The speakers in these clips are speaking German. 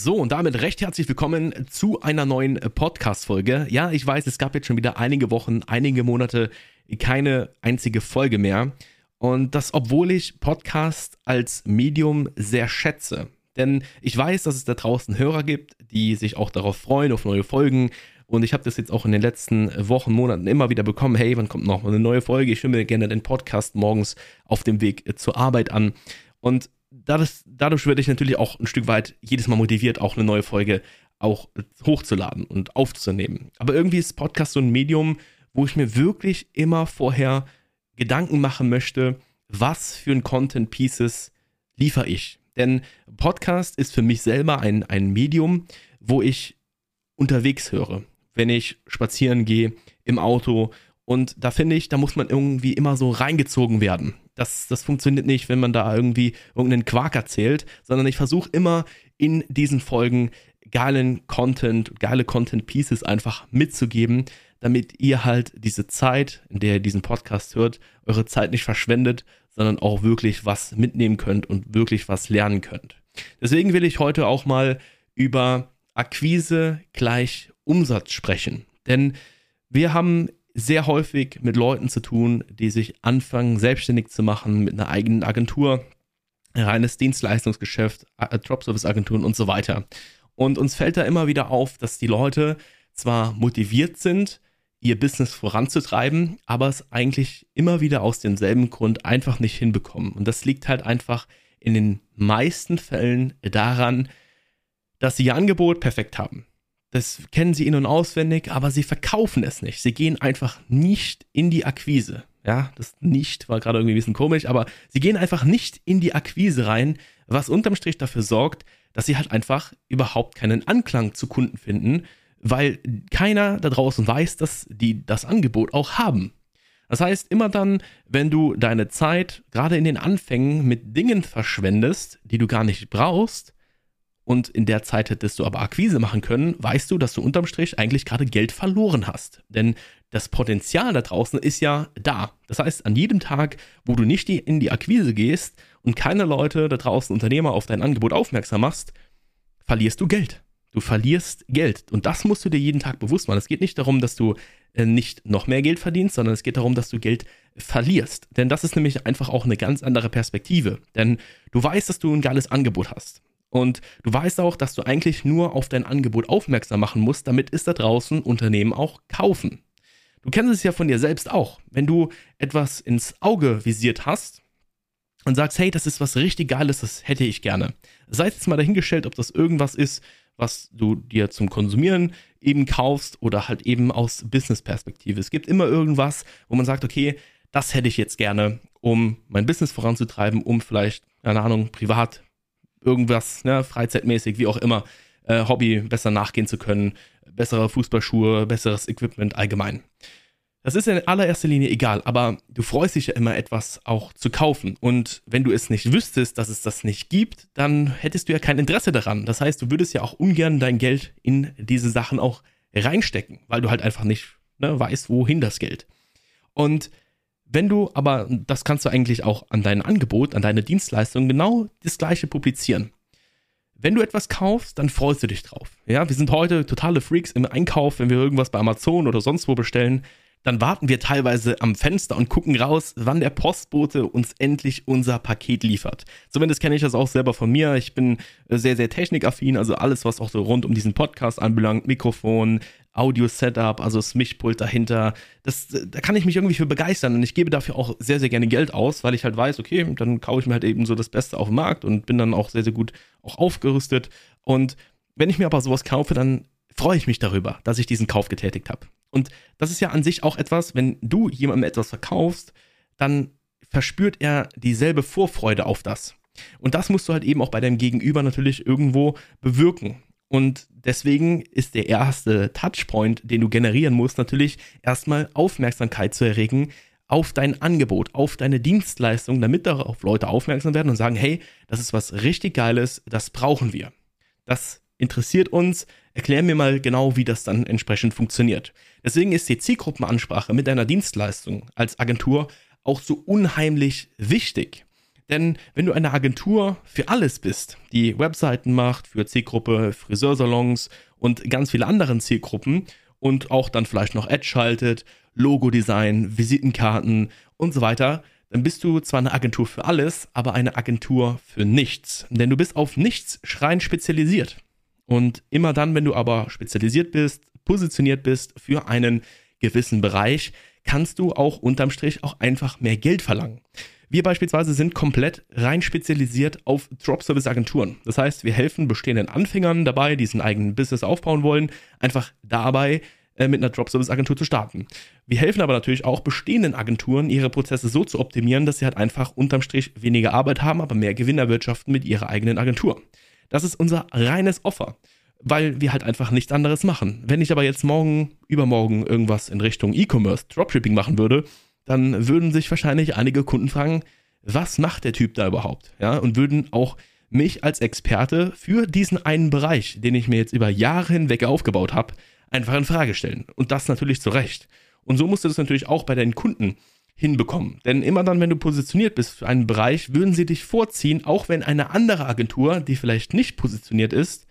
So, und damit recht herzlich willkommen zu einer neuen Podcast-Folge. Ja, ich weiß, es gab jetzt schon wieder einige Wochen, einige Monate keine einzige Folge mehr. Und das, obwohl ich Podcast als Medium sehr schätze. Denn ich weiß, dass es da draußen Hörer gibt, die sich auch darauf freuen, auf neue Folgen. Und ich habe das jetzt auch in den letzten Wochen, Monaten immer wieder bekommen. Hey, wann kommt noch eine neue Folge? Ich höre mir gerne den Podcast morgens auf dem Weg zur Arbeit an. Und dadurch, dadurch werde ich natürlich auch ein Stück weit jedes Mal motiviert, auch eine neue Folge auch hochzuladen und aufzunehmen. Aber irgendwie ist Podcast so ein Medium, wo ich mir wirklich immer vorher Gedanken machen möchte, was für ein Content Pieces liefere ich. Denn Podcast ist für mich selber ein, ein Medium, wo ich unterwegs höre. Wenn ich spazieren gehe, im Auto. Und da finde ich, da muss man irgendwie immer so reingezogen werden. Das, das funktioniert nicht, wenn man da irgendwie irgendeinen Quark erzählt, sondern ich versuche immer in diesen Folgen geilen Content, geile Content Pieces einfach mitzugeben, damit ihr halt diese Zeit, in der ihr diesen Podcast hört, eure Zeit nicht verschwendet, sondern auch wirklich was mitnehmen könnt und wirklich was lernen könnt. Deswegen will ich heute auch mal über Akquise gleich Umsatz sprechen. Denn wir haben sehr häufig mit Leuten zu tun, die sich anfangen, selbstständig zu machen mit einer eigenen Agentur, reines Dienstleistungsgeschäft, Dropservice-Agenturen und so weiter. Und uns fällt da immer wieder auf, dass die Leute zwar motiviert sind, ihr Business voranzutreiben, aber es eigentlich immer wieder aus demselben Grund einfach nicht hinbekommen. Und das liegt halt einfach in den meisten Fällen daran, dass sie ihr Angebot perfekt haben. Das kennen sie in- und auswendig, aber sie verkaufen es nicht. Sie gehen einfach nicht in die Akquise. Ja, das nicht war gerade irgendwie ein bisschen komisch, aber sie gehen einfach nicht in die Akquise rein, was unterm Strich dafür sorgt, dass sie halt einfach überhaupt keinen Anklang zu Kunden finden, weil keiner da draußen weiß, dass die das Angebot auch haben. Das heißt, immer dann, wenn du deine Zeit gerade in den Anfängen mit Dingen verschwendest, die du gar nicht brauchst, und in der Zeit hättest du aber Akquise machen können, weißt du, dass du unterm Strich eigentlich gerade Geld verloren hast. Denn das Potenzial da draußen ist ja da. Das heißt, an jedem Tag, wo du nicht in die Akquise gehst und keine Leute da draußen, Unternehmer, auf dein Angebot aufmerksam machst, verlierst du Geld. Du verlierst Geld. Und das musst du dir jeden Tag bewusst machen. Es geht nicht darum, dass du äh, nicht noch mehr Geld verdienst, sondern es geht darum, dass du Geld verlierst. Denn das ist nämlich einfach auch eine ganz andere Perspektive. Denn du weißt, dass du ein geiles Angebot hast. Und du weißt auch, dass du eigentlich nur auf dein Angebot aufmerksam machen musst, damit es da draußen Unternehmen auch kaufen. Du kennst es ja von dir selbst auch. Wenn du etwas ins Auge visiert hast und sagst, hey, das ist was richtig Geiles, das hätte ich gerne. Sei jetzt mal dahingestellt, ob das irgendwas ist, was du dir zum Konsumieren eben kaufst oder halt eben aus Business-Perspektive. Es gibt immer irgendwas, wo man sagt, okay, das hätte ich jetzt gerne, um mein Business voranzutreiben, um vielleicht, keine Ahnung, privat irgendwas, ne, freizeitmäßig, wie auch immer, äh, Hobby besser nachgehen zu können, bessere Fußballschuhe, besseres Equipment allgemein. Das ist in allererster Linie egal, aber du freust dich ja immer etwas auch zu kaufen. Und wenn du es nicht wüsstest, dass es das nicht gibt, dann hättest du ja kein Interesse daran. Das heißt, du würdest ja auch ungern dein Geld in diese Sachen auch reinstecken, weil du halt einfach nicht ne, weißt, wohin das Geld. Und wenn du aber, das kannst du eigentlich auch an dein Angebot, an deine Dienstleistung genau das gleiche publizieren. Wenn du etwas kaufst, dann freust du dich drauf. Ja, wir sind heute totale Freaks im Einkauf, wenn wir irgendwas bei Amazon oder sonst wo bestellen, dann warten wir teilweise am Fenster und gucken raus, wann der Postbote uns endlich unser Paket liefert. Zumindest kenne ich das auch selber von mir. Ich bin sehr, sehr technikaffin, also alles, was auch so rund um diesen Podcast anbelangt, Mikrofon, Audio-Setup, also das Mischpult dahinter, das, da kann ich mich irgendwie für begeistern und ich gebe dafür auch sehr, sehr gerne Geld aus, weil ich halt weiß, okay, dann kaufe ich mir halt eben so das Beste auf dem Markt und bin dann auch sehr, sehr gut auch aufgerüstet. Und wenn ich mir aber sowas kaufe, dann freue ich mich darüber, dass ich diesen Kauf getätigt habe. Und das ist ja an sich auch etwas, wenn du jemandem etwas verkaufst, dann verspürt er dieselbe Vorfreude auf das. Und das musst du halt eben auch bei deinem Gegenüber natürlich irgendwo bewirken. Und deswegen ist der erste Touchpoint, den du generieren musst, natürlich erstmal Aufmerksamkeit zu erregen auf dein Angebot, auf deine Dienstleistung, damit darauf Leute aufmerksam werden und sagen, hey, das ist was richtig Geiles, das brauchen wir. Das interessiert uns, erklär mir mal genau, wie das dann entsprechend funktioniert. Deswegen ist die Zielgruppenansprache mit deiner Dienstleistung als Agentur auch so unheimlich wichtig. Denn wenn du eine Agentur für alles bist, die Webseiten macht, für Zielgruppe, Friseursalons und ganz viele andere Zielgruppen und auch dann vielleicht noch Ad schaltet, Logodesign, Visitenkarten und so weiter, dann bist du zwar eine Agentur für alles, aber eine Agentur für nichts. Denn du bist auf nichts rein spezialisiert. Und immer dann, wenn du aber spezialisiert bist, positioniert bist für einen gewissen Bereich, kannst du auch unterm Strich auch einfach mehr Geld verlangen. Wir beispielsweise sind komplett rein spezialisiert auf Drop-Service-Agenturen. Das heißt, wir helfen bestehenden Anfängern dabei, die diesen eigenen Business aufbauen wollen, einfach dabei, äh, mit einer Drop-Service-Agentur zu starten. Wir helfen aber natürlich auch bestehenden Agenturen, ihre Prozesse so zu optimieren, dass sie halt einfach unterm Strich weniger Arbeit haben, aber mehr Gewinn erwirtschaften mit ihrer eigenen Agentur. Das ist unser reines Offer weil wir halt einfach nichts anderes machen. Wenn ich aber jetzt morgen, übermorgen irgendwas in Richtung E-Commerce, Dropshipping machen würde, dann würden sich wahrscheinlich einige Kunden fragen, was macht der Typ da überhaupt? Ja, und würden auch mich als Experte für diesen einen Bereich, den ich mir jetzt über Jahre hinweg aufgebaut habe, einfach in Frage stellen. Und das natürlich zu Recht. Und so musst du das natürlich auch bei deinen Kunden hinbekommen. Denn immer dann, wenn du positioniert bist für einen Bereich, würden sie dich vorziehen, auch wenn eine andere Agentur, die vielleicht nicht positioniert ist,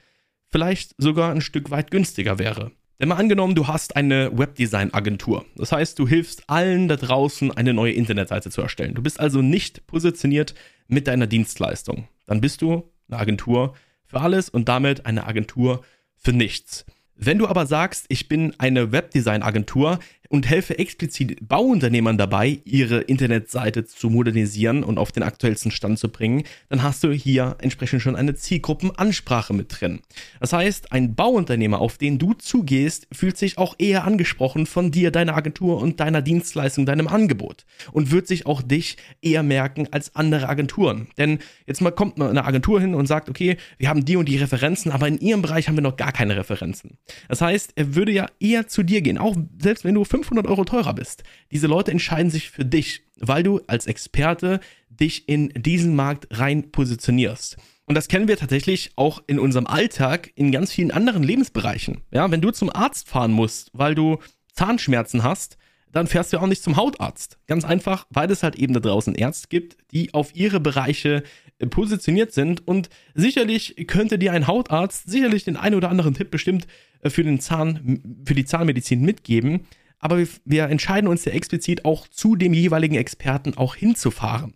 vielleicht sogar ein Stück weit günstiger wäre. Denn mal angenommen, du hast eine Webdesign-Agentur. Das heißt, du hilfst allen da draußen, eine neue Internetseite zu erstellen. Du bist also nicht positioniert mit deiner Dienstleistung. Dann bist du eine Agentur für alles und damit eine Agentur für nichts. Wenn du aber sagst, ich bin eine Webdesign-Agentur, und helfe explizit Bauunternehmern dabei, ihre Internetseite zu modernisieren und auf den aktuellsten Stand zu bringen, dann hast du hier entsprechend schon eine Zielgruppenansprache mit drin. Das heißt, ein Bauunternehmer, auf den du zugehst, fühlt sich auch eher angesprochen von dir, deiner Agentur und deiner Dienstleistung, deinem Angebot und wird sich auch dich eher merken als andere Agenturen. Denn jetzt mal kommt eine Agentur hin und sagt, okay, wir haben die und die Referenzen, aber in ihrem Bereich haben wir noch gar keine Referenzen. Das heißt, er würde ja eher zu dir gehen, auch selbst wenn du 500 Euro teurer bist. Diese Leute entscheiden sich für dich, weil du als Experte dich in diesen Markt rein positionierst. Und das kennen wir tatsächlich auch in unserem Alltag in ganz vielen anderen Lebensbereichen. Ja, wenn du zum Arzt fahren musst, weil du Zahnschmerzen hast, dann fährst du auch nicht zum Hautarzt. Ganz einfach, weil es halt eben da draußen Ärzte gibt, die auf ihre Bereiche äh, positioniert sind. Und sicherlich könnte dir ein Hautarzt sicherlich den einen oder anderen Tipp bestimmt äh, für den Zahn, für die Zahnmedizin mitgeben aber wir, wir entscheiden uns ja explizit auch zu dem jeweiligen Experten auch hinzufahren.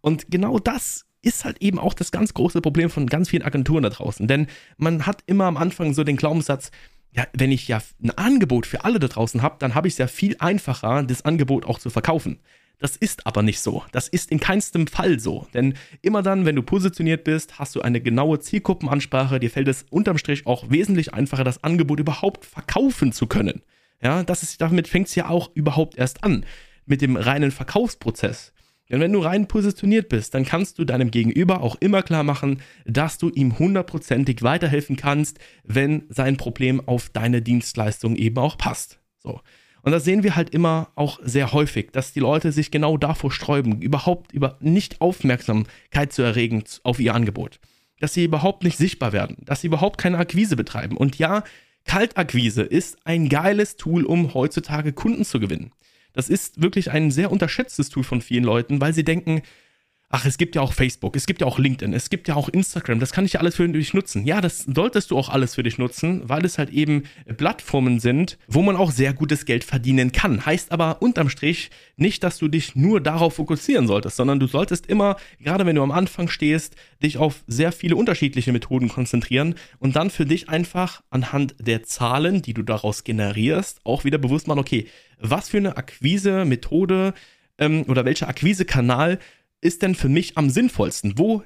Und genau das ist halt eben auch das ganz große Problem von ganz vielen Agenturen da draußen. Denn man hat immer am Anfang so den Glaubenssatz, ja, wenn ich ja ein Angebot für alle da draußen habe, dann habe ich es ja viel einfacher, das Angebot auch zu verkaufen. Das ist aber nicht so. Das ist in keinstem Fall so. Denn immer dann, wenn du positioniert bist, hast du eine genaue Zielgruppenansprache. Dir fällt es unterm Strich auch wesentlich einfacher, das Angebot überhaupt verkaufen zu können. Ja, das ist, damit fängt es ja auch überhaupt erst an, mit dem reinen Verkaufsprozess. Denn wenn du rein positioniert bist, dann kannst du deinem Gegenüber auch immer klar machen, dass du ihm hundertprozentig weiterhelfen kannst, wenn sein Problem auf deine Dienstleistung eben auch passt. So. Und das sehen wir halt immer auch sehr häufig, dass die Leute sich genau davor sträuben, überhaupt über nicht Aufmerksamkeit zu erregen auf ihr Angebot. Dass sie überhaupt nicht sichtbar werden, dass sie überhaupt keine Akquise betreiben. Und ja, Kaltakquise ist ein geiles Tool, um heutzutage Kunden zu gewinnen. Das ist wirklich ein sehr unterschätztes Tool von vielen Leuten, weil sie denken, ach, es gibt ja auch Facebook, es gibt ja auch LinkedIn, es gibt ja auch Instagram, das kann ich ja alles für dich nutzen. Ja, das solltest du auch alles für dich nutzen, weil es halt eben Plattformen sind, wo man auch sehr gutes Geld verdienen kann. Heißt aber unterm Strich nicht, dass du dich nur darauf fokussieren solltest, sondern du solltest immer, gerade wenn du am Anfang stehst, dich auf sehr viele unterschiedliche Methoden konzentrieren und dann für dich einfach anhand der Zahlen, die du daraus generierst, auch wieder bewusst machen, okay, was für eine Akquise-Methode ähm, oder welcher Akquise-Kanal ist denn für mich am sinnvollsten? Wo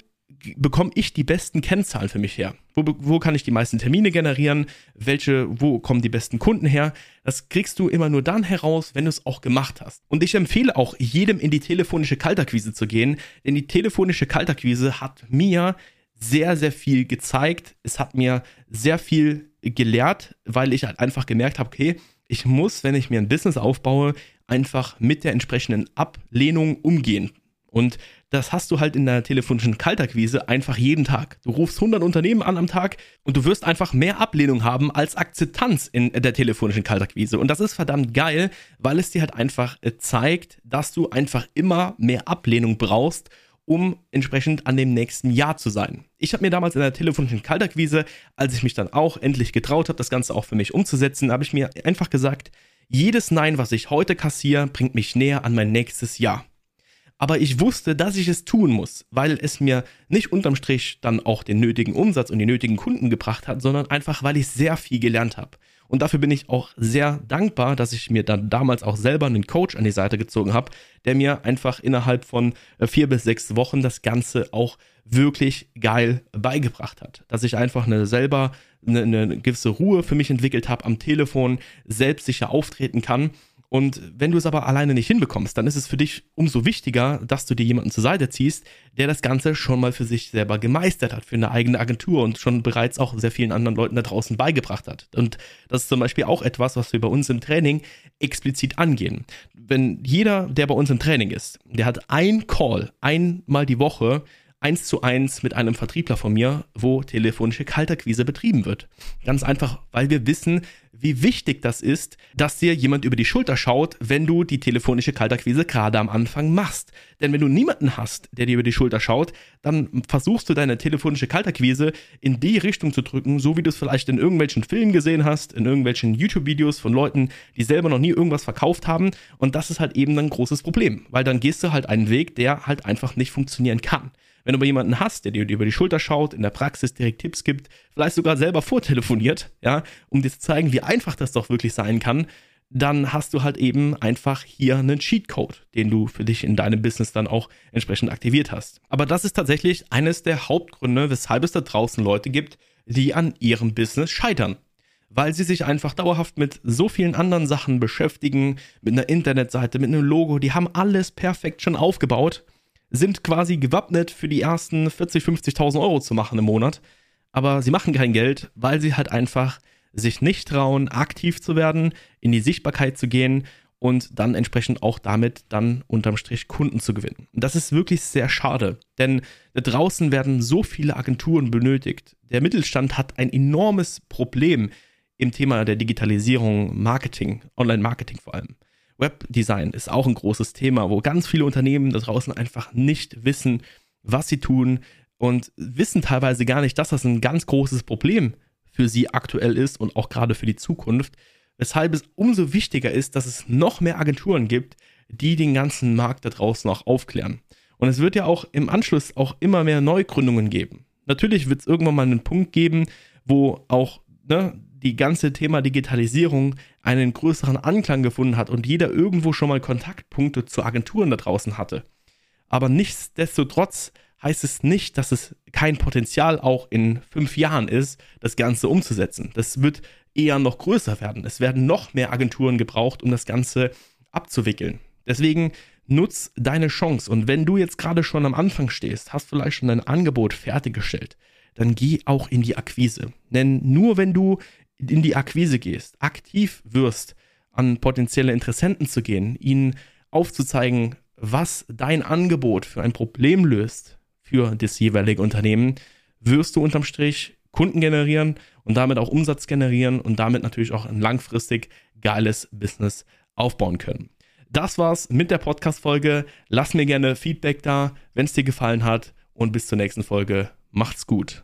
bekomme ich die besten Kennzahlen für mich her? Wo, wo kann ich die meisten Termine generieren? Welche, wo kommen die besten Kunden her? Das kriegst du immer nur dann heraus, wenn du es auch gemacht hast. Und ich empfehle auch jedem in die telefonische Kaltakquise zu gehen, denn die telefonische Kaltakquise hat mir sehr, sehr viel gezeigt. Es hat mir sehr viel gelehrt, weil ich halt einfach gemerkt habe, okay, ich muss, wenn ich mir ein Business aufbaue, einfach mit der entsprechenden Ablehnung umgehen. Und das hast du halt in der telefonischen Kaltakquise einfach jeden Tag. Du rufst 100 Unternehmen an am Tag und du wirst einfach mehr Ablehnung haben als Akzeptanz in der telefonischen Kaltakquise. Und das ist verdammt geil, weil es dir halt einfach äh, zeigt, dass du einfach immer mehr Ablehnung brauchst, um entsprechend an dem nächsten Jahr zu sein. Ich habe mir damals in der telefonischen Kaltakquise, als ich mich dann auch endlich getraut habe, das Ganze auch für mich umzusetzen, habe ich mir einfach gesagt, jedes Nein, was ich heute kassiere, bringt mich näher an mein nächstes Jahr. Aber ich wusste, dass ich es tun muss, weil es mir nicht unterm Strich dann auch den nötigen Umsatz und die nötigen Kunden gebracht hat, sondern einfach, weil ich sehr viel gelernt habe. Und dafür bin ich auch sehr dankbar, dass ich mir dann damals auch selber einen Coach an die Seite gezogen habe, der mir einfach innerhalb von äh, vier bis sechs Wochen das Ganze auch wirklich geil beigebracht hat. Dass ich einfach eine selber eine, eine gewisse Ruhe für mich entwickelt habe am Telefon, selbstsicher auftreten kann und wenn du es aber alleine nicht hinbekommst, dann ist es für dich umso wichtiger, dass du dir jemanden zur Seite ziehst, der das Ganze schon mal für sich selber gemeistert hat, für eine eigene Agentur und schon bereits auch sehr vielen anderen Leuten da draußen beigebracht hat. Und das ist zum Beispiel auch etwas, was wir bei uns im Training explizit angehen. Wenn jeder, der bei uns im Training ist, der hat ein Call einmal die Woche eins zu eins mit einem Vertriebler von mir, wo telefonische Kalterquise betrieben wird. Ganz einfach, weil wir wissen, wie wichtig das ist, dass dir jemand über die Schulter schaut, wenn du die telefonische Kalterquise gerade am Anfang machst. Denn wenn du niemanden hast, der dir über die Schulter schaut, dann versuchst du deine telefonische Kalterquise in die Richtung zu drücken, so wie du es vielleicht in irgendwelchen Filmen gesehen hast, in irgendwelchen YouTube-Videos von Leuten, die selber noch nie irgendwas verkauft haben. Und das ist halt eben ein großes Problem, weil dann gehst du halt einen Weg, der halt einfach nicht funktionieren kann. Wenn du aber jemanden hast, der dir über die Schulter schaut, in der Praxis direkt Tipps gibt, vielleicht sogar selber vortelefoniert, ja, um dir zu zeigen, wie einfach das doch wirklich sein kann, dann hast du halt eben einfach hier einen Cheatcode, den du für dich in deinem Business dann auch entsprechend aktiviert hast. Aber das ist tatsächlich eines der Hauptgründe, weshalb es da draußen Leute gibt, die an ihrem Business scheitern. Weil sie sich einfach dauerhaft mit so vielen anderen Sachen beschäftigen, mit einer Internetseite, mit einem Logo, die haben alles perfekt schon aufgebaut sind quasi gewappnet für die ersten 40, 50.000 Euro zu machen im Monat. Aber sie machen kein Geld, weil sie halt einfach sich nicht trauen, aktiv zu werden, in die Sichtbarkeit zu gehen und dann entsprechend auch damit dann unterm Strich Kunden zu gewinnen. Das ist wirklich sehr schade, denn da draußen werden so viele Agenturen benötigt. Der Mittelstand hat ein enormes Problem im Thema der Digitalisierung, Marketing, Online-Marketing vor allem. Webdesign ist auch ein großes Thema, wo ganz viele Unternehmen da draußen einfach nicht wissen, was sie tun und wissen teilweise gar nicht, dass das ein ganz großes Problem für sie aktuell ist und auch gerade für die Zukunft. Weshalb es umso wichtiger ist, dass es noch mehr Agenturen gibt, die den ganzen Markt da draußen auch aufklären. Und es wird ja auch im Anschluss auch immer mehr Neugründungen geben. Natürlich wird es irgendwann mal einen Punkt geben, wo auch ne, die ganze Thema Digitalisierung einen größeren Anklang gefunden hat und jeder irgendwo schon mal Kontaktpunkte zu Agenturen da draußen hatte. Aber nichtsdestotrotz heißt es nicht, dass es kein Potenzial auch in fünf Jahren ist, das Ganze umzusetzen. Das wird eher noch größer werden. Es werden noch mehr Agenturen gebraucht, um das Ganze abzuwickeln. Deswegen nutz deine Chance. Und wenn du jetzt gerade schon am Anfang stehst, hast vielleicht schon dein Angebot fertiggestellt, dann geh auch in die Akquise. Denn nur wenn du in die Akquise gehst, aktiv wirst, an potenzielle Interessenten zu gehen, ihnen aufzuzeigen, was dein Angebot für ein Problem löst für das jeweilige Unternehmen, wirst du unterm Strich Kunden generieren und damit auch Umsatz generieren und damit natürlich auch ein langfristig geiles Business aufbauen können. Das war's mit der Podcast-Folge. Lass mir gerne Feedback da, wenn es dir gefallen hat und bis zur nächsten Folge. Macht's gut.